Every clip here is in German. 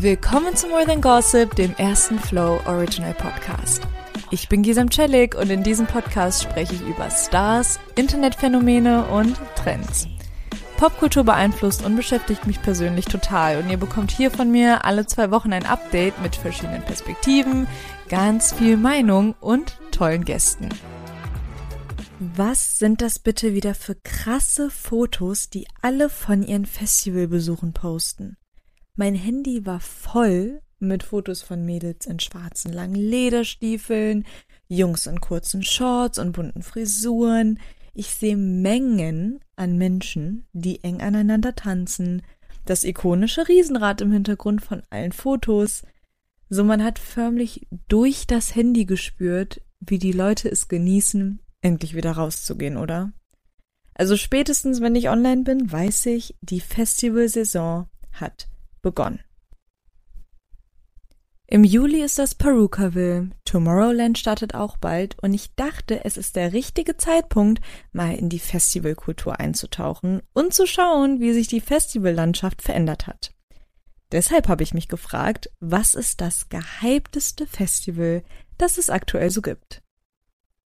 Willkommen zu More Than Gossip, dem ersten Flow Original Podcast. Ich bin Gisam Celik und in diesem Podcast spreche ich über Stars, Internetphänomene und Trends. Popkultur beeinflusst und beschäftigt mich persönlich total und ihr bekommt hier von mir alle zwei Wochen ein Update mit verschiedenen Perspektiven, ganz viel Meinung und tollen Gästen. Was sind das bitte wieder für krasse Fotos, die alle von ihren Festivalbesuchen posten? Mein Handy war voll mit Fotos von Mädels in schwarzen langen Lederstiefeln, Jungs in kurzen Shorts und bunten Frisuren. Ich sehe Mengen an Menschen, die eng aneinander tanzen, das ikonische Riesenrad im Hintergrund von allen Fotos. So man hat förmlich durch das Handy gespürt, wie die Leute es genießen, endlich wieder rauszugehen, oder? Also spätestens, wenn ich online bin, weiß ich, die Festivalsaison hat begonnen. Im Juli ist das Perukaville, Tomorrowland startet auch bald und ich dachte, es ist der richtige Zeitpunkt, mal in die Festivalkultur einzutauchen und zu schauen, wie sich die Festivallandschaft verändert hat. Deshalb habe ich mich gefragt, was ist das gehypteste Festival, das es aktuell so gibt?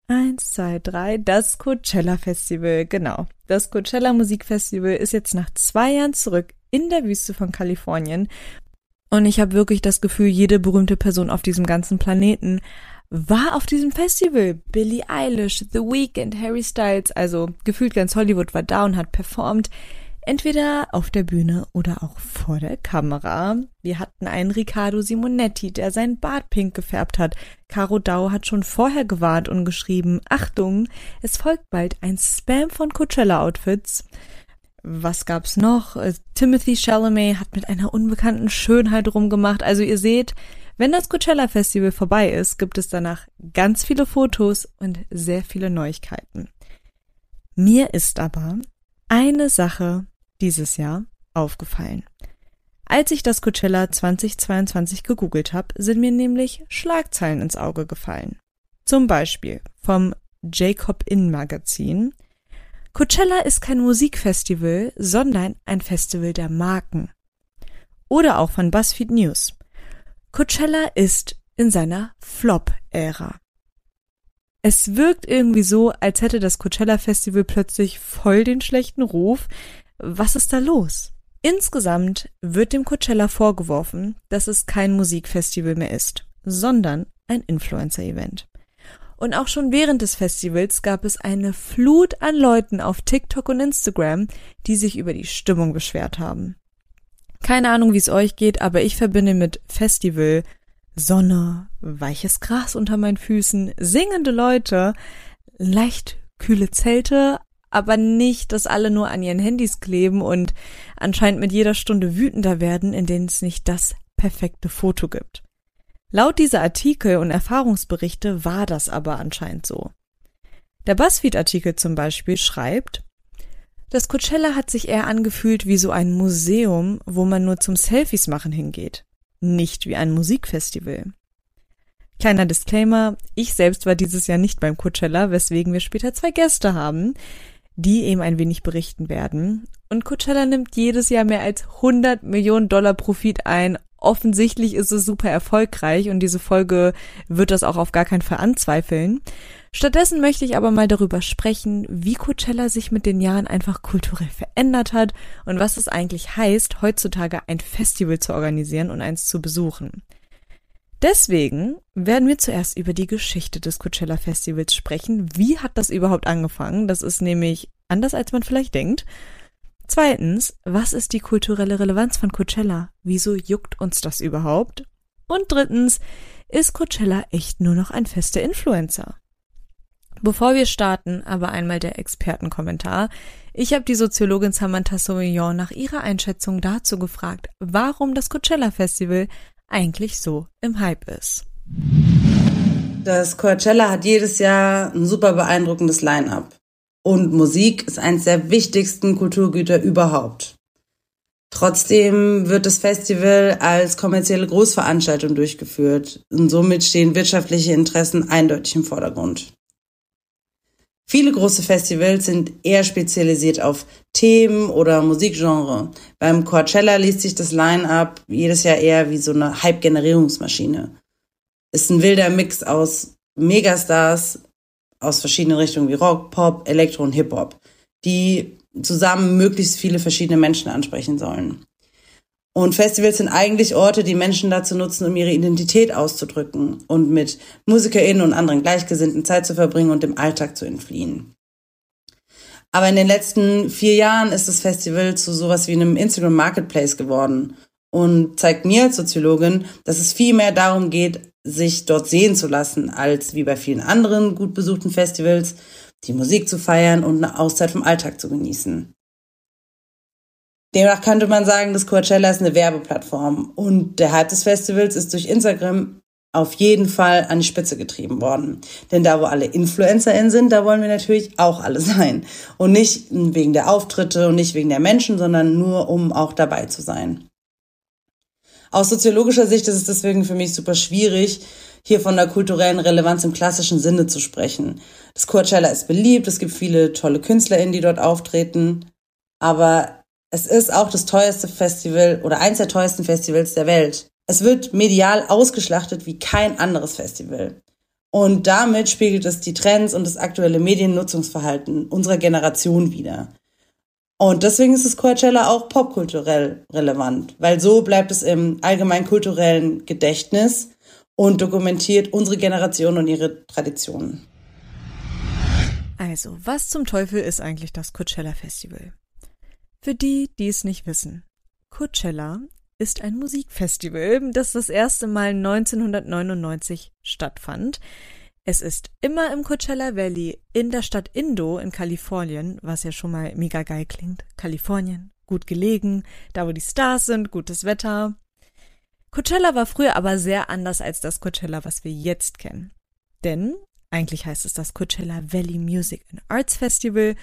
Eins, zwei, drei, das Coachella Festival, genau. Das Coachella Musikfestival ist jetzt nach zwei Jahren zurück in der Wüste von Kalifornien. Und ich habe wirklich das Gefühl, jede berühmte Person auf diesem ganzen Planeten war auf diesem Festival. Billie Eilish, The Weeknd, Harry Styles, also gefühlt ganz Hollywood war da und hat performt. Entweder auf der Bühne oder auch vor der Kamera. Wir hatten einen Riccardo Simonetti, der sein Bart pink gefärbt hat. Caro Dau hat schon vorher gewarnt und geschrieben, Achtung, es folgt bald ein Spam von Coachella-Outfits was gab's noch? Äh, Timothy Chalamet hat mit einer unbekannten Schönheit rumgemacht. Also ihr seht, wenn das Coachella Festival vorbei ist, gibt es danach ganz viele Fotos und sehr viele Neuigkeiten. Mir ist aber eine Sache dieses Jahr aufgefallen. Als ich das Coachella 2022 gegoogelt habe, sind mir nämlich Schlagzeilen ins Auge gefallen. Zum Beispiel vom Jacob Inn Magazin, Coachella ist kein Musikfestival, sondern ein Festival der Marken. Oder auch von BuzzFeed News. Coachella ist in seiner Flop-Ära. Es wirkt irgendwie so, als hätte das Coachella Festival plötzlich voll den schlechten Ruf. Was ist da los? Insgesamt wird dem Coachella vorgeworfen, dass es kein Musikfestival mehr ist, sondern ein Influencer-Event. Und auch schon während des Festivals gab es eine Flut an Leuten auf TikTok und Instagram, die sich über die Stimmung beschwert haben. Keine Ahnung, wie es euch geht, aber ich verbinde mit Festival Sonne, weiches Gras unter meinen Füßen, singende Leute, leicht kühle Zelte, aber nicht, dass alle nur an ihren Handys kleben und anscheinend mit jeder Stunde wütender werden, in denen es nicht das perfekte Foto gibt. Laut dieser Artikel und Erfahrungsberichte war das aber anscheinend so. Der BuzzFeed-Artikel zum Beispiel schreibt, das Coachella hat sich eher angefühlt wie so ein Museum, wo man nur zum Selfies machen hingeht, nicht wie ein Musikfestival. Kleiner Disclaimer, ich selbst war dieses Jahr nicht beim Coachella, weswegen wir später zwei Gäste haben, die eben ein wenig berichten werden. Und Coachella nimmt jedes Jahr mehr als 100 Millionen Dollar Profit ein offensichtlich ist es super erfolgreich und diese Folge wird das auch auf gar keinen Fall anzweifeln. Stattdessen möchte ich aber mal darüber sprechen, wie Coachella sich mit den Jahren einfach kulturell verändert hat und was es eigentlich heißt, heutzutage ein Festival zu organisieren und eins zu besuchen. Deswegen werden wir zuerst über die Geschichte des Coachella Festivals sprechen. Wie hat das überhaupt angefangen? Das ist nämlich anders, als man vielleicht denkt. Zweitens, was ist die kulturelle Relevanz von Coachella? Wieso juckt uns das überhaupt? Und drittens, ist Coachella echt nur noch ein fester Influencer? Bevor wir starten, aber einmal der Expertenkommentar. Ich habe die Soziologin Samantha Sauvignon nach ihrer Einschätzung dazu gefragt, warum das Coachella Festival eigentlich so im Hype ist. Das Coachella hat jedes Jahr ein super beeindruckendes Line-up. Und Musik ist eines der wichtigsten Kulturgüter überhaupt. Trotzdem wird das Festival als kommerzielle Großveranstaltung durchgeführt und somit stehen wirtschaftliche Interessen eindeutig im Vordergrund. Viele große Festivals sind eher spezialisiert auf Themen oder Musikgenre. Beim Coachella liest sich das Line-up jedes Jahr eher wie so eine Hype-Generierungsmaschine. Ist ein wilder Mix aus Megastars aus verschiedenen Richtungen wie Rock, Pop, Elektro und Hip-Hop, die zusammen möglichst viele verschiedene Menschen ansprechen sollen. Und Festivals sind eigentlich Orte, die Menschen dazu nutzen, um ihre Identität auszudrücken und mit MusikerInnen und anderen Gleichgesinnten Zeit zu verbringen und dem Alltag zu entfliehen. Aber in den letzten vier Jahren ist das Festival zu sowas wie einem Instagram Marketplace geworden und zeigt mir als Soziologin, dass es viel mehr darum geht, sich dort sehen zu lassen, als wie bei vielen anderen gut besuchten Festivals, die Musik zu feiern und eine Auszeit vom Alltag zu genießen. Demnach könnte man sagen, dass Coachella ist eine Werbeplattform und der Hype des Festivals ist durch Instagram auf jeden Fall an die Spitze getrieben worden. Denn da, wo alle InfluencerInnen sind, da wollen wir natürlich auch alle sein. Und nicht wegen der Auftritte und nicht wegen der Menschen, sondern nur, um auch dabei zu sein. Aus soziologischer Sicht ist es deswegen für mich super schwierig, hier von der kulturellen Relevanz im klassischen Sinne zu sprechen. Das Coachella ist beliebt, es gibt viele tolle KünstlerInnen, die dort auftreten, aber es ist auch das teuerste Festival oder eins der teuersten Festivals der Welt. Es wird medial ausgeschlachtet wie kein anderes Festival. Und damit spiegelt es die Trends und das aktuelle Mediennutzungsverhalten unserer Generation wider. Und deswegen ist das Coachella auch popkulturell relevant, weil so bleibt es im allgemein kulturellen Gedächtnis und dokumentiert unsere Generation und ihre Traditionen. Also, was zum Teufel ist eigentlich das Coachella Festival? Für die, die es nicht wissen. Coachella ist ein Musikfestival, das das erste Mal 1999 stattfand. Es ist immer im Coachella Valley in der Stadt Indo in Kalifornien, was ja schon mal mega geil klingt. Kalifornien, gut gelegen, da wo die Stars sind, gutes Wetter. Coachella war früher aber sehr anders als das Coachella, was wir jetzt kennen. Denn eigentlich heißt es das Coachella Valley Music and Arts Festival,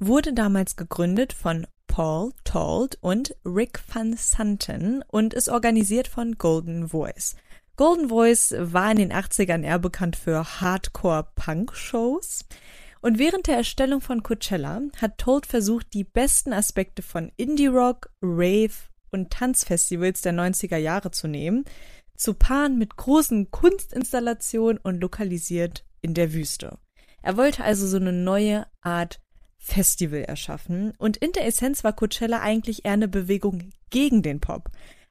wurde damals gegründet von Paul Told und Rick Van Santen und ist organisiert von Golden Voice. Golden Voice war in den 80ern eher bekannt für Hardcore-Punk-Shows. Und während der Erstellung von Coachella hat Told versucht, die besten Aspekte von Indie-Rock, Rave und Tanzfestivals der 90er Jahre zu nehmen, zu paaren mit großen Kunstinstallationen und lokalisiert in der Wüste. Er wollte also so eine neue Art Festival erschaffen. Und in der Essenz war Coachella eigentlich eher eine Bewegung gegen den Pop.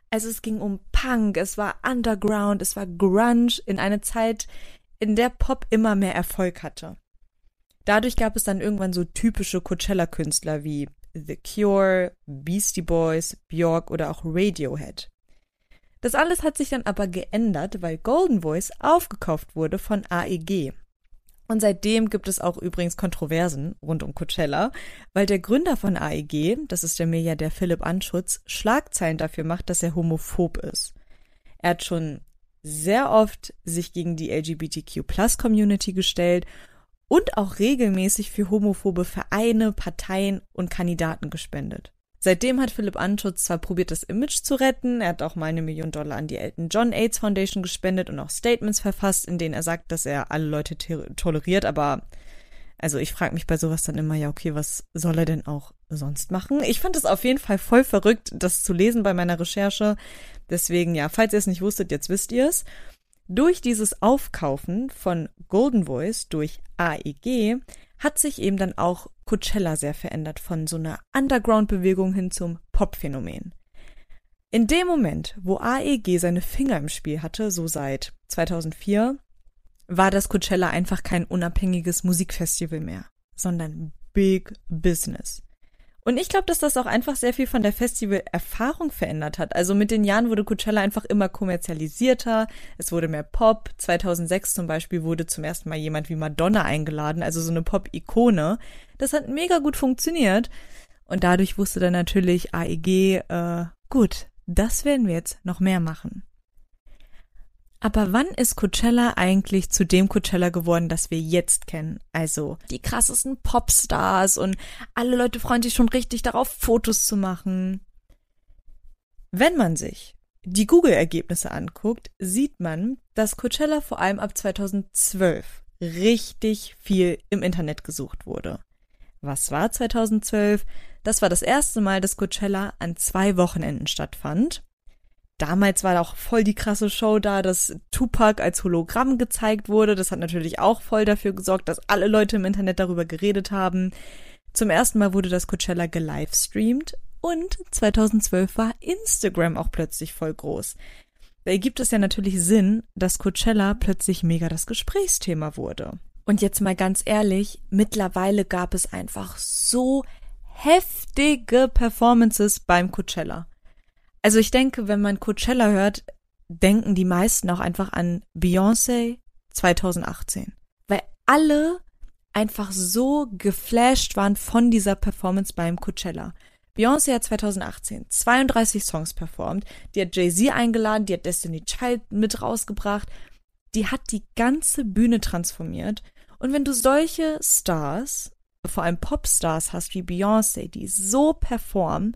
Also es ging um Punk, es war Underground, es war Grunge in einer Zeit, in der Pop immer mehr Erfolg hatte. Dadurch gab es dann irgendwann so typische Coachella-Künstler wie The Cure, Beastie Boys, Björk oder auch Radiohead. Das alles hat sich dann aber geändert, weil Golden Voice aufgekauft wurde von AEG, und seitdem gibt es auch übrigens Kontroversen rund um Coachella, weil der Gründer von AEG, das ist der Milliardär Philipp Anschutz, Schlagzeilen dafür macht, dass er homophob ist. Er hat schon sehr oft sich gegen die LGBTQ-Plus-Community gestellt und auch regelmäßig für homophobe Vereine, Parteien und Kandidaten gespendet. Seitdem hat Philipp Anschutz zwar probiert, das Image zu retten, er hat auch mal eine Million Dollar an die Elton John AIDS Foundation gespendet und auch Statements verfasst, in denen er sagt, dass er alle Leute toleriert, aber also ich frage mich bei sowas dann immer, ja, okay, was soll er denn auch sonst machen? Ich fand es auf jeden Fall voll verrückt, das zu lesen bei meiner Recherche. Deswegen, ja, falls ihr es nicht wusstet, jetzt wisst ihr es. Durch dieses Aufkaufen von Golden Voice durch AEG hat sich eben dann auch Coachella sehr verändert von so einer Underground-Bewegung hin zum Pop-Phänomen. In dem Moment, wo AEG seine Finger im Spiel hatte, so seit 2004, war das Coachella einfach kein unabhängiges Musikfestival mehr, sondern Big Business. Und ich glaube, dass das auch einfach sehr viel von der Festival-Erfahrung verändert hat. Also mit den Jahren wurde Coachella einfach immer kommerzialisierter, es wurde mehr Pop. 2006 zum Beispiel wurde zum ersten Mal jemand wie Madonna eingeladen, also so eine Pop-Ikone. Das hat mega gut funktioniert. Und dadurch wusste dann natürlich AEG, äh, gut, das werden wir jetzt noch mehr machen. Aber wann ist Coachella eigentlich zu dem Coachella geworden, das wir jetzt kennen? Also die krassesten Popstars und alle Leute freuen sich schon richtig darauf, Fotos zu machen. Wenn man sich die Google-Ergebnisse anguckt, sieht man, dass Coachella vor allem ab 2012 richtig viel im Internet gesucht wurde. Was war 2012? Das war das erste Mal, dass Coachella an zwei Wochenenden stattfand. Damals war auch voll die krasse Show da, dass Tupac als Hologramm gezeigt wurde. Das hat natürlich auch voll dafür gesorgt, dass alle Leute im Internet darüber geredet haben. Zum ersten Mal wurde das Coachella gelivestreamt und 2012 war Instagram auch plötzlich voll groß. Da ergibt es ja natürlich Sinn, dass Coachella plötzlich mega das Gesprächsthema wurde. Und jetzt mal ganz ehrlich, mittlerweile gab es einfach so heftige Performances beim Coachella. Also ich denke, wenn man Coachella hört, denken die meisten auch einfach an Beyoncé 2018. Weil alle einfach so geflasht waren von dieser Performance beim Coachella. Beyoncé hat 2018 32 Songs performt, die hat Jay-Z eingeladen, die hat Destiny Child mit rausgebracht, die hat die ganze Bühne transformiert. Und wenn du solche Stars, vor allem Popstars hast wie Beyoncé, die so performen,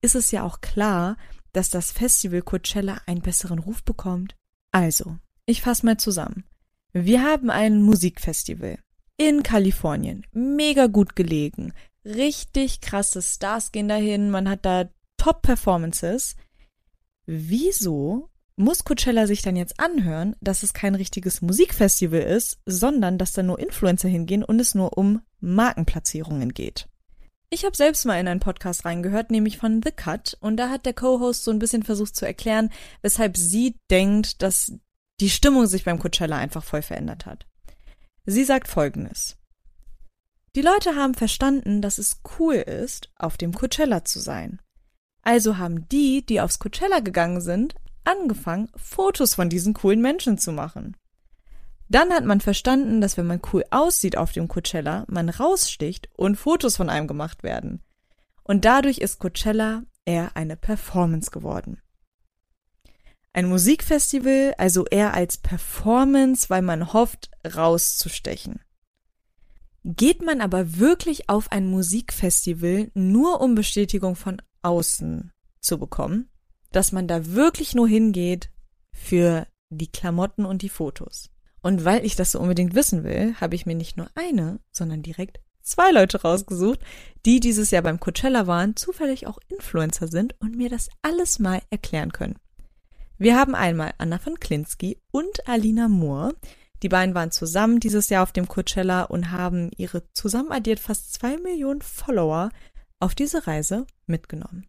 ist es ja auch klar, dass das Festival Coachella einen besseren Ruf bekommt. Also, ich fasse mal zusammen. Wir haben ein Musikfestival in Kalifornien, mega gut gelegen, richtig krasse Stars gehen dahin, man hat da Top-Performances. Wieso muss Coachella sich dann jetzt anhören, dass es kein richtiges Musikfestival ist, sondern dass da nur Influencer hingehen und es nur um Markenplatzierungen geht? Ich habe selbst mal in einen Podcast reingehört, nämlich von The Cut, und da hat der Co-Host so ein bisschen versucht zu erklären, weshalb sie denkt, dass die Stimmung sich beim Coachella einfach voll verändert hat. Sie sagt folgendes. Die Leute haben verstanden, dass es cool ist, auf dem Coachella zu sein. Also haben die, die aufs Coachella gegangen sind, angefangen, Fotos von diesen coolen Menschen zu machen. Dann hat man verstanden, dass wenn man cool aussieht auf dem Coachella, man raussticht und Fotos von einem gemacht werden. Und dadurch ist Coachella eher eine Performance geworden. Ein Musikfestival also eher als Performance, weil man hofft, rauszustechen. Geht man aber wirklich auf ein Musikfestival nur um Bestätigung von außen zu bekommen, dass man da wirklich nur hingeht für die Klamotten und die Fotos. Und weil ich das so unbedingt wissen will, habe ich mir nicht nur eine, sondern direkt zwei Leute rausgesucht, die dieses Jahr beim Coachella waren, zufällig auch Influencer sind und mir das alles mal erklären können. Wir haben einmal Anna von Klinsky und Alina Moore, die beiden waren zusammen dieses Jahr auf dem Coachella und haben ihre zusammen addiert fast zwei Millionen Follower auf diese Reise mitgenommen.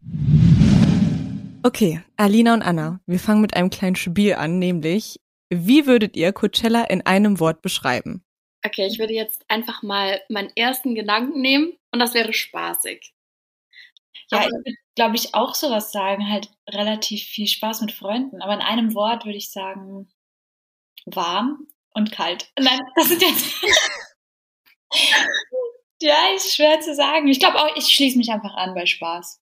Okay, Alina und Anna, wir fangen mit einem kleinen Spiel an, nämlich, wie würdet ihr Coachella in einem Wort beschreiben? Okay, ich würde jetzt einfach mal meinen ersten Gedanken nehmen und das wäre spaßig. Ja, aber ich würde, glaube ich, auch sowas sagen, halt relativ viel Spaß mit Freunden. Aber in einem Wort würde ich sagen, warm und kalt. Nein, das sind jetzt. ja, ist schwer zu sagen. Ich glaube auch, ich schließe mich einfach an bei Spaß.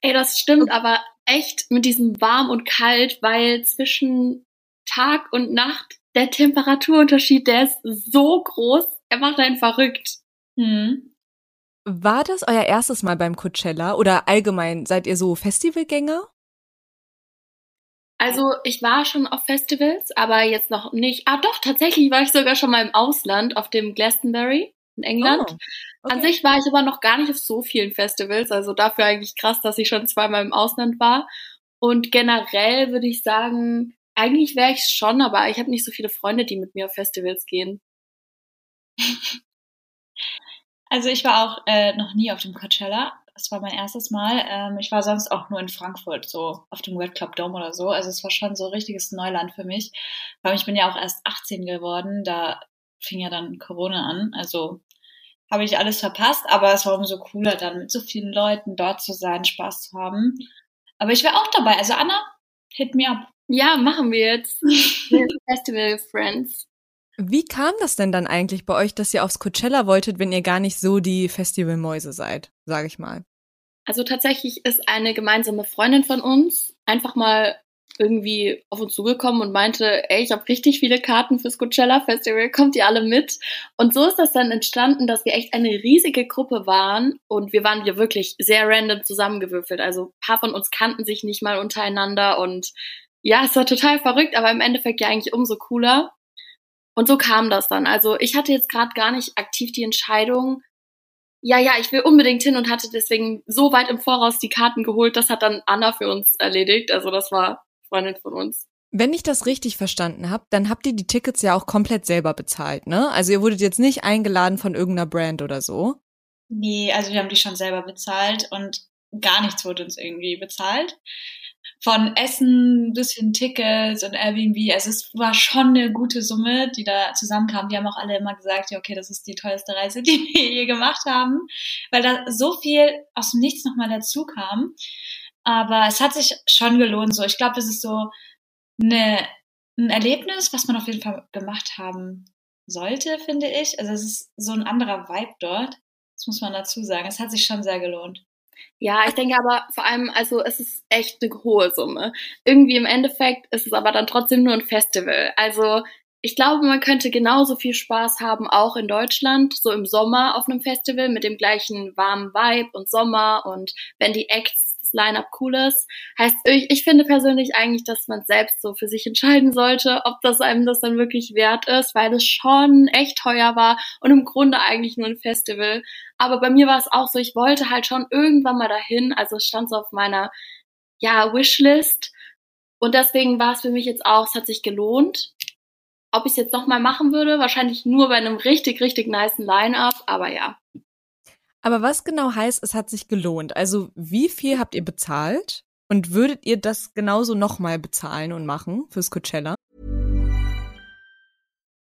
Ey, das stimmt, aber echt mit diesem warm und kalt, weil zwischen Tag und Nacht der Temperaturunterschied, der ist so groß, er macht einen verrückt. Hm. War das euer erstes Mal beim Coachella oder allgemein seid ihr so Festivalgänger? Also ich war schon auf Festivals, aber jetzt noch nicht. Ah doch, tatsächlich war ich sogar schon mal im Ausland auf dem Glastonbury in England. Oh, okay. An sich war ich aber noch gar nicht auf so vielen Festivals, also dafür eigentlich krass, dass ich schon zweimal im Ausland war. Und generell würde ich sagen, eigentlich wäre ich schon, aber ich habe nicht so viele Freunde, die mit mir auf Festivals gehen. Also ich war auch äh, noch nie auf dem Coachella das war mein erstes Mal. Ähm, ich war sonst auch nur in Frankfurt, so auf dem Red Club Dome oder so. Also es war schon so richtiges Neuland für mich. Weil ich bin ja auch erst 18 geworden, da fing ja dann Corona an. Also habe ich alles verpasst, aber es war umso cooler, dann mit so vielen Leuten dort zu sein, Spaß zu haben. Aber ich wäre auch dabei. Also Anna, hit me up. Ja, machen wir jetzt. Festival Friends. Wie kam das denn dann eigentlich bei euch, dass ihr aufs Coachella wolltet, wenn ihr gar nicht so die Festivalmäuse seid, sage ich mal? Also tatsächlich ist eine gemeinsame Freundin von uns einfach mal irgendwie auf uns zugekommen und meinte, ey, ich habe richtig viele Karten fürs Coachella Festival, kommt ihr alle mit? Und so ist das dann entstanden, dass wir echt eine riesige Gruppe waren und wir waren hier wirklich sehr random zusammengewürfelt. Also ein paar von uns kannten sich nicht mal untereinander und ja, es war total verrückt, aber im Endeffekt ja eigentlich umso cooler. Und so kam das dann. Also ich hatte jetzt gerade gar nicht aktiv die Entscheidung, ja, ja, ich will unbedingt hin und hatte deswegen so weit im Voraus die Karten geholt. Das hat dann Anna für uns erledigt. Also das war Freundin von uns. Wenn ich das richtig verstanden habe, dann habt ihr die Tickets ja auch komplett selber bezahlt, ne? Also ihr wurdet jetzt nicht eingeladen von irgendeiner Brand oder so. Nee, also wir haben die schon selber bezahlt und gar nichts wurde uns irgendwie bezahlt von Essen bis hin Tickets und Airbnb. Also es war schon eine gute Summe, die da zusammenkam. Die haben auch alle immer gesagt, ja, okay, das ist die teuerste Reise, die wir je gemacht haben, weil da so viel aus dem Nichts nochmal dazu kam. Aber es hat sich schon gelohnt. So, ich glaube, es ist so eine, ein Erlebnis, was man auf jeden Fall gemacht haben sollte, finde ich. Also es ist so ein anderer Vibe dort. Das muss man dazu sagen. Es hat sich schon sehr gelohnt. Ja, ich denke aber vor allem, also es ist echt eine hohe Summe. Irgendwie im Endeffekt ist es aber dann trotzdem nur ein Festival. Also ich glaube, man könnte genauso viel Spaß haben, auch in Deutschland, so im Sommer auf einem Festival mit dem gleichen warmen Vibe und Sommer und wenn die Acts Line-up cool ist. Heißt, ich, ich finde persönlich eigentlich, dass man selbst so für sich entscheiden sollte, ob das einem das dann wirklich wert ist, weil es schon echt teuer war und im Grunde eigentlich nur ein Festival. Aber bei mir war es auch so, ich wollte halt schon irgendwann mal dahin, also es stand so auf meiner, ja, Wishlist. Und deswegen war es für mich jetzt auch, es hat sich gelohnt. Ob ich es jetzt nochmal machen würde, wahrscheinlich nur bei einem richtig, richtig nice Line-up, aber ja. Aber was genau heißt, es hat sich gelohnt? Also wie viel habt ihr bezahlt? Und würdet ihr das genauso nochmal bezahlen und machen fürs Coachella?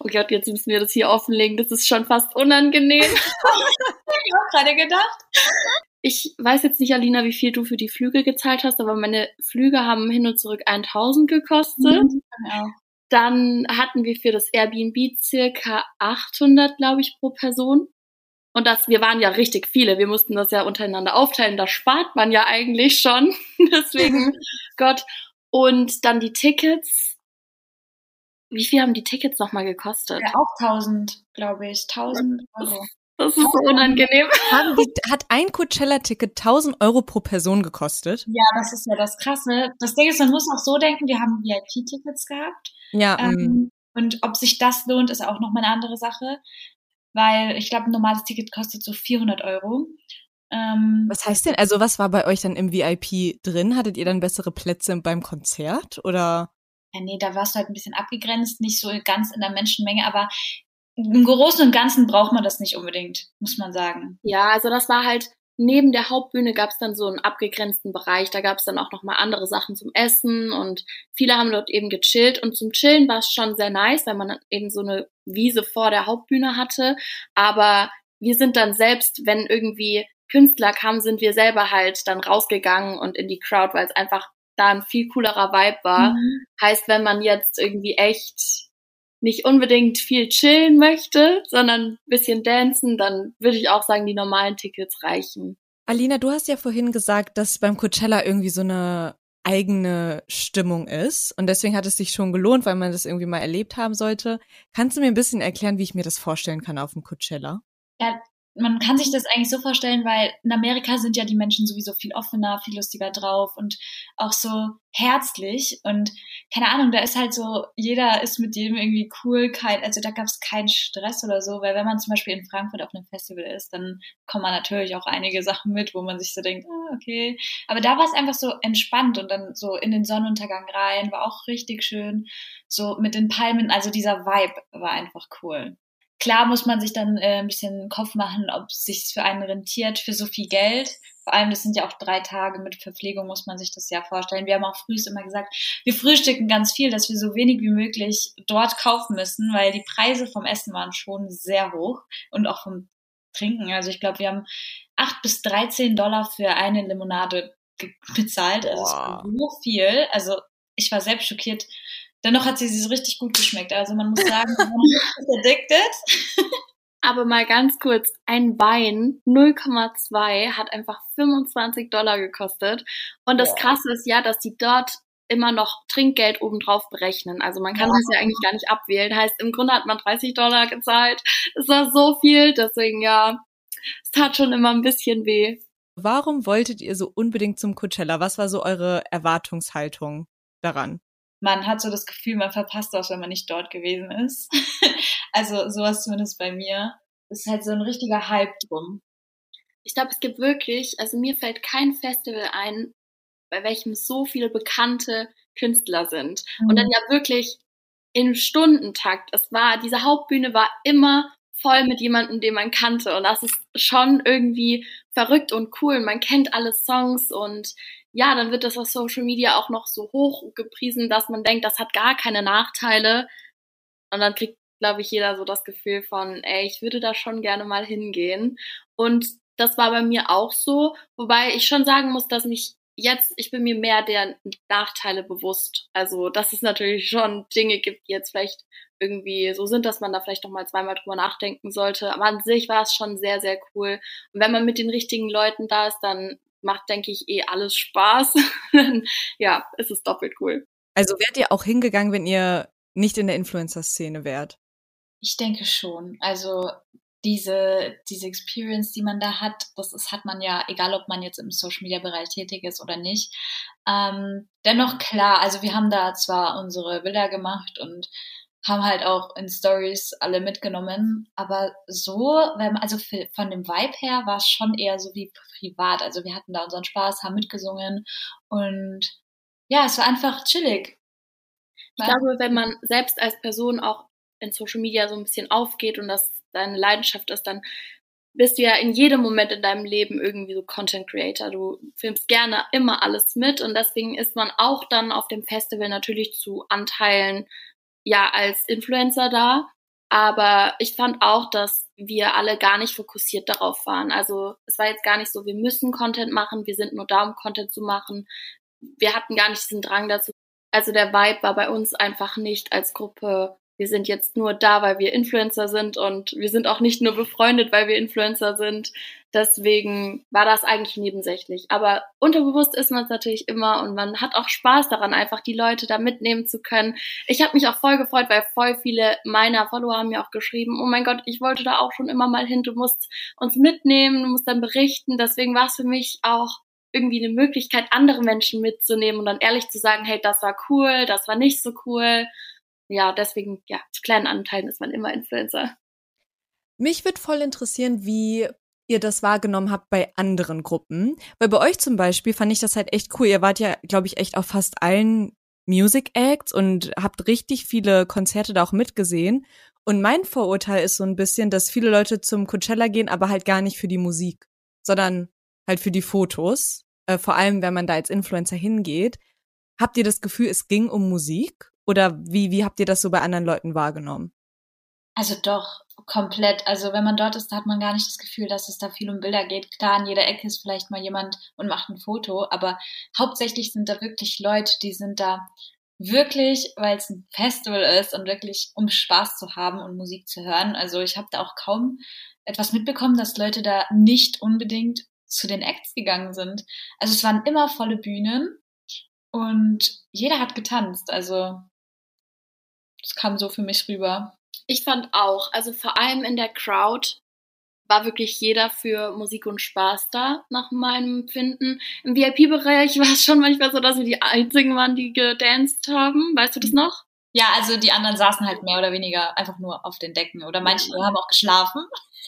Oh Gott, jetzt müssen wir das hier offenlegen. Das ist schon fast unangenehm. ich habe gerade gedacht. Ich weiß jetzt nicht, Alina, wie viel du für die Flüge gezahlt hast, aber meine Flüge haben hin und zurück 1000 gekostet. Mhm, genau. Dann hatten wir für das Airbnb circa 800, glaube ich, pro Person. Und das, wir waren ja richtig viele. Wir mussten das ja untereinander aufteilen. Da spart man ja eigentlich schon. Deswegen, Gott. Und dann die Tickets. Wie viel haben die Tickets nochmal gekostet? Ja, auch 1000, glaube ich. 1000 Euro. Das ist so unangenehm. Die, hat ein Coachella-Ticket 1000 Euro pro Person gekostet? Ja, das ist ja das Krasse. Das Ding ist, man muss auch so denken, wir haben VIP-Tickets gehabt. Ja. Ähm, mm. und ob sich das lohnt, ist auch nochmal eine andere Sache. Weil ich glaube, ein normales Ticket kostet so 400 Euro. Ähm, was heißt denn, also was war bei euch dann im VIP drin? Hattet ihr dann bessere Plätze beim Konzert oder? Ja, nee, da warst du halt ein bisschen abgegrenzt, nicht so ganz in der Menschenmenge, aber im Großen und Ganzen braucht man das nicht unbedingt, muss man sagen. Ja, also das war halt, neben der Hauptbühne gab es dann so einen abgegrenzten Bereich, da gab es dann auch nochmal andere Sachen zum Essen und viele haben dort eben gechillt und zum Chillen war es schon sehr nice, weil man eben so eine Wiese vor der Hauptbühne hatte, aber wir sind dann selbst, wenn irgendwie Künstler kamen, sind wir selber halt dann rausgegangen und in die Crowd, weil es einfach da ein viel coolerer Vibe war. Mhm. Heißt, wenn man jetzt irgendwie echt nicht unbedingt viel chillen möchte, sondern ein bisschen dancen, dann würde ich auch sagen, die normalen Tickets reichen. Alina, du hast ja vorhin gesagt, dass beim Coachella irgendwie so eine eigene Stimmung ist und deswegen hat es sich schon gelohnt, weil man das irgendwie mal erlebt haben sollte. Kannst du mir ein bisschen erklären, wie ich mir das vorstellen kann auf dem Coachella? Ja, man kann sich das eigentlich so vorstellen, weil in Amerika sind ja die Menschen sowieso viel offener, viel lustiger drauf und auch so herzlich. Und keine Ahnung, da ist halt so, jeder ist mit jedem irgendwie cool, kein, also da gab es keinen Stress oder so, weil wenn man zum Beispiel in Frankfurt auf einem Festival ist, dann kommen man natürlich auch einige Sachen mit, wo man sich so denkt, ah, okay, aber da war es einfach so entspannt und dann so in den Sonnenuntergang rein, war auch richtig schön, so mit den Palmen, also dieser Vibe war einfach cool. Klar muss man sich dann äh, ein bisschen Kopf machen, ob es sich für einen rentiert für so viel Geld. Vor allem, das sind ja auch drei Tage mit Verpflegung, muss man sich das ja vorstellen. Wir haben auch frühs immer gesagt, wir frühstücken ganz viel, dass wir so wenig wie möglich dort kaufen müssen, weil die Preise vom Essen waren schon sehr hoch und auch vom Trinken. Also ich glaube, wir haben acht bis 13 Dollar für eine Limonade bezahlt. Also wow. so viel. Also ich war selbst schockiert. Dennoch hat sie sie so richtig gut geschmeckt. Also man muss sagen, man ist addicted. Aber mal ganz kurz, ein Wein 0,2 hat einfach 25 Dollar gekostet. Und das ja. Krasse ist ja, dass die dort immer noch Trinkgeld obendrauf berechnen. Also man kann ja. das ja eigentlich gar nicht abwählen. Heißt, im Grunde hat man 30 Dollar gezahlt. Das war so viel, deswegen ja, es tat schon immer ein bisschen weh. Warum wolltet ihr so unbedingt zum Coachella? Was war so eure Erwartungshaltung daran? Man hat so das Gefühl, man verpasst was, wenn man nicht dort gewesen ist. also sowas zumindest bei mir. Es ist halt so ein richtiger Hype drum. Ich glaube, es gibt wirklich, also mir fällt kein Festival ein, bei welchem so viele bekannte Künstler sind. Mhm. Und dann mhm. ja wirklich in Stundentakt. Es war, diese Hauptbühne war immer voll mit jemandem, den man kannte. Und das ist schon irgendwie verrückt und cool. Man kennt alle Songs und ja, dann wird das auf Social Media auch noch so hoch gepriesen, dass man denkt, das hat gar keine Nachteile. Und dann kriegt, glaube ich, jeder so das Gefühl von, ey, ich würde da schon gerne mal hingehen. Und das war bei mir auch so, wobei ich schon sagen muss, dass mich jetzt, ich bin mir mehr der Nachteile bewusst. Also, dass es natürlich schon Dinge gibt, die jetzt vielleicht irgendwie so sind, dass man da vielleicht noch mal zweimal drüber nachdenken sollte. Aber an sich war es schon sehr, sehr cool. Und wenn man mit den richtigen Leuten da ist, dann macht, denke ich, eh alles Spaß. ja, es ist doppelt cool. Also wärt ihr auch hingegangen, wenn ihr nicht in der Influencer-Szene wärt? Ich denke schon. Also diese, diese Experience, die man da hat, das ist, hat man ja, egal ob man jetzt im Social Media Bereich tätig ist oder nicht. Ähm, dennoch klar, also wir haben da zwar unsere Bilder gemacht und haben halt auch in Stories alle mitgenommen, aber so, also von dem Vibe her war es schon eher so wie privat. Also wir hatten da unseren Spaß, haben mitgesungen und ja, es war einfach chillig. Ich glaube, wenn man selbst als Person auch in Social Media so ein bisschen aufgeht und das deine Leidenschaft ist, dann bist du ja in jedem Moment in deinem Leben irgendwie so Content Creator. Du filmst gerne immer alles mit und deswegen ist man auch dann auf dem Festival natürlich zu Anteilen ja als Influencer da. Aber ich fand auch, dass wir alle gar nicht fokussiert darauf waren. Also es war jetzt gar nicht so, wir müssen Content machen, wir sind nur da, um Content zu machen. Wir hatten gar nicht diesen Drang dazu. Also der Vibe war bei uns einfach nicht als Gruppe wir sind jetzt nur da, weil wir Influencer sind und wir sind auch nicht nur befreundet, weil wir Influencer sind. Deswegen war das eigentlich nebensächlich. Aber unterbewusst ist man es natürlich immer und man hat auch Spaß daran, einfach die Leute da mitnehmen zu können. Ich habe mich auch voll gefreut, weil voll viele meiner Follower haben mir auch geschrieben, oh mein Gott, ich wollte da auch schon immer mal hin, du musst uns mitnehmen, du musst dann berichten. Deswegen war es für mich auch irgendwie eine Möglichkeit, andere Menschen mitzunehmen und dann ehrlich zu sagen, hey, das war cool, das war nicht so cool ja, deswegen, ja, zu kleinen Anteilen ist man immer Influencer. Mich wird voll interessieren, wie ihr das wahrgenommen habt bei anderen Gruppen. Weil bei euch zum Beispiel fand ich das halt echt cool. Ihr wart ja, glaube ich, echt auf fast allen Music Acts und habt richtig viele Konzerte da auch mitgesehen. Und mein Vorurteil ist so ein bisschen, dass viele Leute zum Coachella gehen, aber halt gar nicht für die Musik, sondern halt für die Fotos. Äh, vor allem, wenn man da als Influencer hingeht. Habt ihr das Gefühl, es ging um Musik? Oder wie, wie habt ihr das so bei anderen Leuten wahrgenommen? Also doch, komplett. Also wenn man dort ist, hat man gar nicht das Gefühl, dass es da viel um Bilder geht. Klar, an jeder Ecke ist vielleicht mal jemand und macht ein Foto, aber hauptsächlich sind da wirklich Leute, die sind da wirklich, weil es ein Festival ist und wirklich um Spaß zu haben und Musik zu hören. Also ich habe da auch kaum etwas mitbekommen, dass Leute da nicht unbedingt zu den Acts gegangen sind. Also es waren immer volle Bühnen und jeder hat getanzt. Also das kam so für mich rüber. Ich fand auch, also vor allem in der Crowd war wirklich jeder für Musik und Spaß da, nach meinem Empfinden. Im VIP-Bereich war es schon manchmal so, dass wir die einzigen waren, die gedanced haben. Weißt du das noch? Ja, also die anderen saßen halt mehr oder weniger einfach nur auf den Decken oder manche haben auch geschlafen.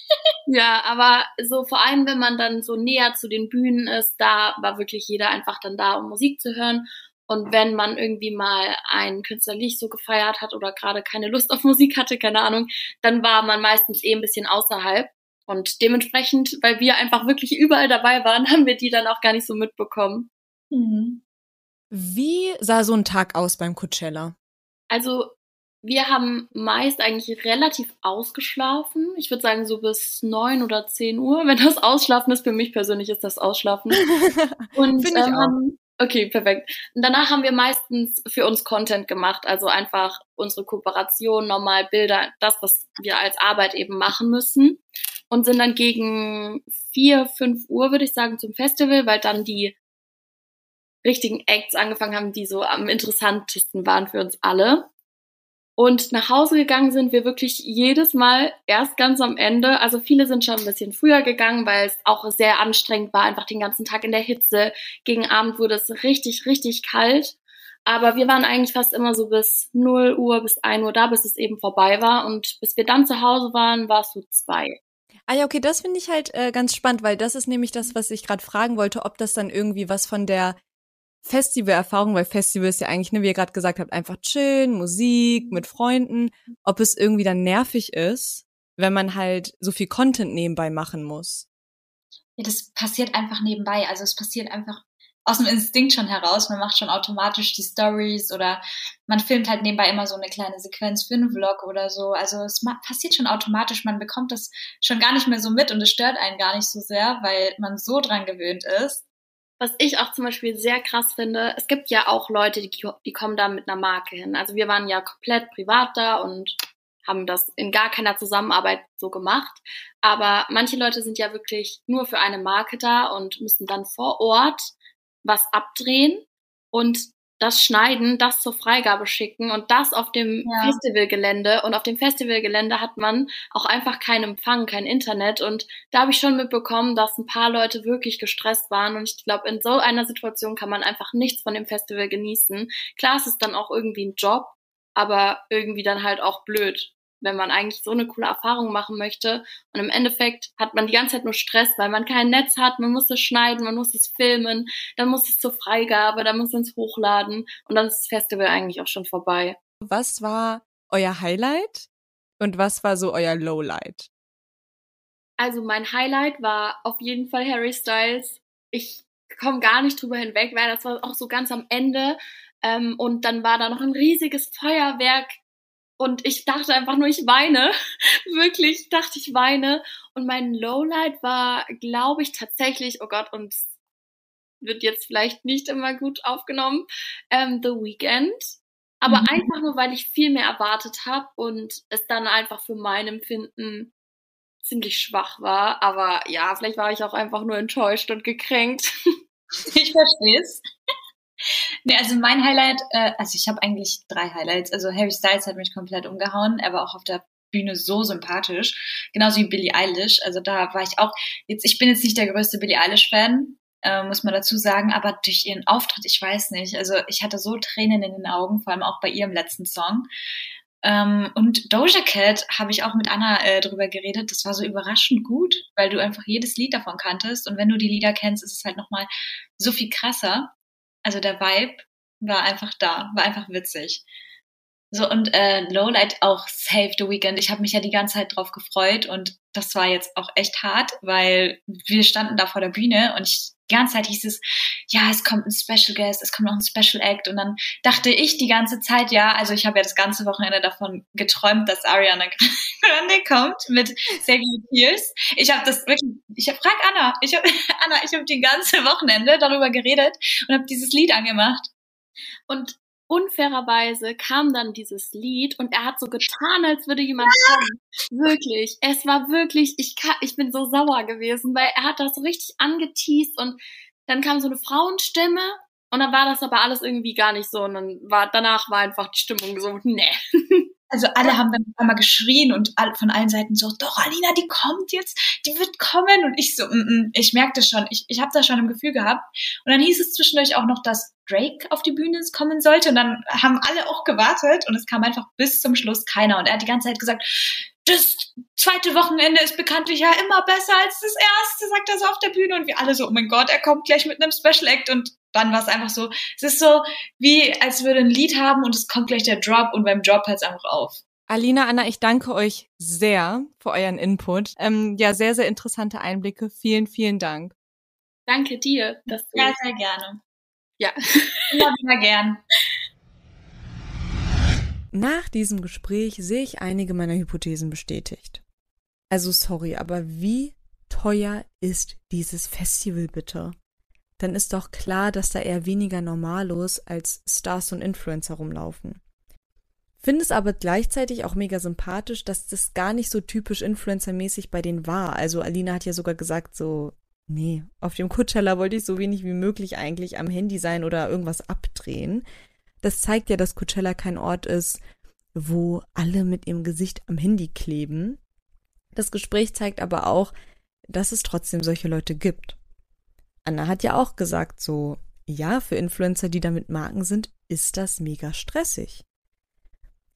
ja, aber so vor allem, wenn man dann so näher zu den Bühnen ist, da war wirklich jeder einfach dann da, um Musik zu hören. Und wenn man irgendwie mal einen Künstler nicht so gefeiert hat oder gerade keine Lust auf Musik hatte, keine Ahnung, dann war man meistens eh ein bisschen außerhalb. Und dementsprechend, weil wir einfach wirklich überall dabei waren, haben wir die dann auch gar nicht so mitbekommen. Mhm. Wie sah so ein Tag aus beim Coachella? Also wir haben meist eigentlich relativ ausgeschlafen. Ich würde sagen so bis neun oder zehn Uhr. Wenn das Ausschlafen ist, für mich persönlich ist das Ausschlafen. Und ähm, haben Okay, perfekt. Und danach haben wir meistens für uns Content gemacht, also einfach unsere Kooperation, normal Bilder, das, was wir als Arbeit eben machen müssen. Und sind dann gegen vier, fünf Uhr, würde ich sagen, zum Festival, weil dann die richtigen Acts angefangen haben, die so am interessantesten waren für uns alle. Und nach Hause gegangen sind wir wirklich jedes Mal erst ganz am Ende. Also viele sind schon ein bisschen früher gegangen, weil es auch sehr anstrengend war, einfach den ganzen Tag in der Hitze. Gegen Abend wurde es richtig, richtig kalt. Aber wir waren eigentlich fast immer so bis 0 Uhr, bis 1 Uhr da, bis es eben vorbei war. Und bis wir dann zu Hause waren, war es so zwei. Ah ja, okay, das finde ich halt äh, ganz spannend, weil das ist nämlich das, was ich gerade fragen wollte, ob das dann irgendwie was von der Festivalerfahrung, weil Festival ist ja eigentlich, ne, wie ihr gerade gesagt habt, einfach chillen, Musik, mit Freunden, ob es irgendwie dann nervig ist, wenn man halt so viel Content nebenbei machen muss. Ja, das passiert einfach nebenbei. Also es passiert einfach aus dem Instinkt schon heraus. Man macht schon automatisch die Stories oder man filmt halt nebenbei immer so eine kleine Sequenz für einen Vlog oder so. Also es passiert schon automatisch. Man bekommt das schon gar nicht mehr so mit und es stört einen gar nicht so sehr, weil man so dran gewöhnt ist. Was ich auch zum Beispiel sehr krass finde, es gibt ja auch Leute, die, die kommen da mit einer Marke hin. Also wir waren ja komplett privat da und haben das in gar keiner Zusammenarbeit so gemacht. Aber manche Leute sind ja wirklich nur für eine Marke da und müssen dann vor Ort was abdrehen und das schneiden, das zur Freigabe schicken und das auf dem ja. Festivalgelände. Und auf dem Festivalgelände hat man auch einfach keinen Empfang, kein Internet. Und da habe ich schon mitbekommen, dass ein paar Leute wirklich gestresst waren. Und ich glaube, in so einer Situation kann man einfach nichts von dem Festival genießen. Klar, es ist dann auch irgendwie ein Job, aber irgendwie dann halt auch blöd wenn man eigentlich so eine coole Erfahrung machen möchte. Und im Endeffekt hat man die ganze Zeit nur Stress, weil man kein Netz hat, man muss es schneiden, man muss es filmen, dann muss es zur Freigabe, dann muss man es hochladen und dann ist das Festival eigentlich auch schon vorbei. Was war euer Highlight und was war so euer Lowlight? Also mein Highlight war auf jeden Fall Harry Styles. Ich komme gar nicht drüber hinweg, weil das war auch so ganz am Ende. Ähm, und dann war da noch ein riesiges Feuerwerk und ich dachte einfach nur, ich weine. Wirklich, dachte ich weine. Und mein Lowlight war, glaube ich, tatsächlich, oh Gott, und wird jetzt vielleicht nicht immer gut aufgenommen, ähm, The Weekend. Aber mhm. einfach nur, weil ich viel mehr erwartet habe und es dann einfach für mein Empfinden ziemlich schwach war. Aber ja, vielleicht war ich auch einfach nur enttäuscht und gekränkt. Ich verstehe es. Nee, also mein Highlight, äh, also ich habe eigentlich drei Highlights. Also Harry Styles hat mich komplett umgehauen. Er war auch auf der Bühne so sympathisch. Genauso wie Billie Eilish. Also da war ich auch, jetzt, ich bin jetzt nicht der größte Billie Eilish-Fan, äh, muss man dazu sagen, aber durch ihren Auftritt, ich weiß nicht. Also ich hatte so Tränen in den Augen, vor allem auch bei ihrem letzten Song. Ähm, und Doja Cat habe ich auch mit Anna äh, drüber geredet. Das war so überraschend gut, weil du einfach jedes Lied davon kanntest. Und wenn du die Lieder kennst, ist es halt nochmal so viel krasser also der Vibe war einfach da, war einfach witzig. So und äh, Lowlight auch Save the Weekend. Ich habe mich ja die ganze Zeit drauf gefreut und das war jetzt auch echt hart, weil wir standen da vor der Bühne und ich, die ganze Zeit hieß es, ja, es kommt ein Special Guest, es kommt noch ein Special Act und dann dachte ich die ganze Zeit, ja, also ich habe ja das ganze Wochenende davon geträumt, dass Ariana Grande kommt mit Save Your Tears. Ich habe das wirklich, ich habe frag Anna, ich habe Anna, ich habe die ganze Wochenende darüber geredet und habe dieses Lied angemacht. Und unfairerweise kam dann dieses Lied und er hat so getan, als würde jemand kommen. Wirklich. Es war wirklich, ich, kann, ich bin so sauer gewesen, weil er hat das so richtig angeteased und dann kam so eine Frauenstimme und dann war das aber alles irgendwie gar nicht so und dann war, danach war einfach die Stimmung so, ne. Also alle haben dann einmal geschrien und von allen Seiten so, doch, Alina, die kommt jetzt, die wird kommen. Und ich so, mm, mm, ich merkte schon, ich, ich habe da schon ein Gefühl gehabt. Und dann hieß es zwischendurch auch noch, dass Drake auf die Bühne kommen sollte. Und dann haben alle auch gewartet und es kam einfach bis zum Schluss keiner. Und er hat die ganze Zeit gesagt, das zweite Wochenende ist bekanntlich ja immer besser als das erste, sagt er so auf der Bühne. Und wir alle so, oh mein Gott, er kommt gleich mit einem Special Act. Und dann war es einfach so, es ist so, wie als würde ein Lied haben und es kommt gleich der Drop und beim Drop hört es einfach auf. Alina, Anna, ich danke euch sehr für euren Input. Ähm, ja, sehr, sehr interessante Einblicke. Vielen, vielen Dank. Danke dir. Dass du ja, sehr gerne. Ja. Immer wieder gern. Nach diesem Gespräch sehe ich einige meiner Hypothesen bestätigt. Also sorry, aber wie teuer ist dieses Festival bitte? Dann ist doch klar, dass da eher weniger Normalos als Stars und Influencer rumlaufen. Finde es aber gleichzeitig auch mega sympathisch, dass das gar nicht so typisch Influencer-mäßig bei denen war. Also Alina hat ja sogar gesagt so, nee, auf dem Coachella wollte ich so wenig wie möglich eigentlich am Handy sein oder irgendwas abdrehen. Das zeigt ja, dass Coachella kein Ort ist, wo alle mit ihrem Gesicht am Handy kleben. Das Gespräch zeigt aber auch, dass es trotzdem solche Leute gibt. Anna hat ja auch gesagt so, ja, für Influencer, die damit Marken sind, ist das mega stressig.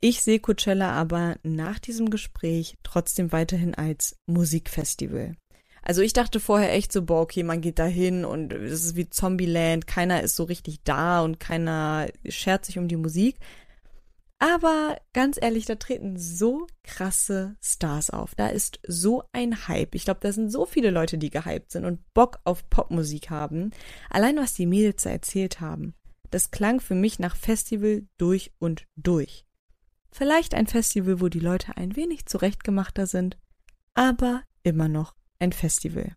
Ich sehe Coachella aber nach diesem Gespräch trotzdem weiterhin als Musikfestival. Also ich dachte vorher echt so, boah, okay, man geht da hin und es ist wie Zombieland, keiner ist so richtig da und keiner schert sich um die Musik. Aber ganz ehrlich, da treten so krasse Stars auf. Da ist so ein Hype. Ich glaube, da sind so viele Leute, die gehypt sind und Bock auf Popmusik haben. Allein was die Mädels erzählt haben, das klang für mich nach Festival durch und durch. Vielleicht ein Festival, wo die Leute ein wenig zurechtgemachter sind, aber immer noch ein Festival.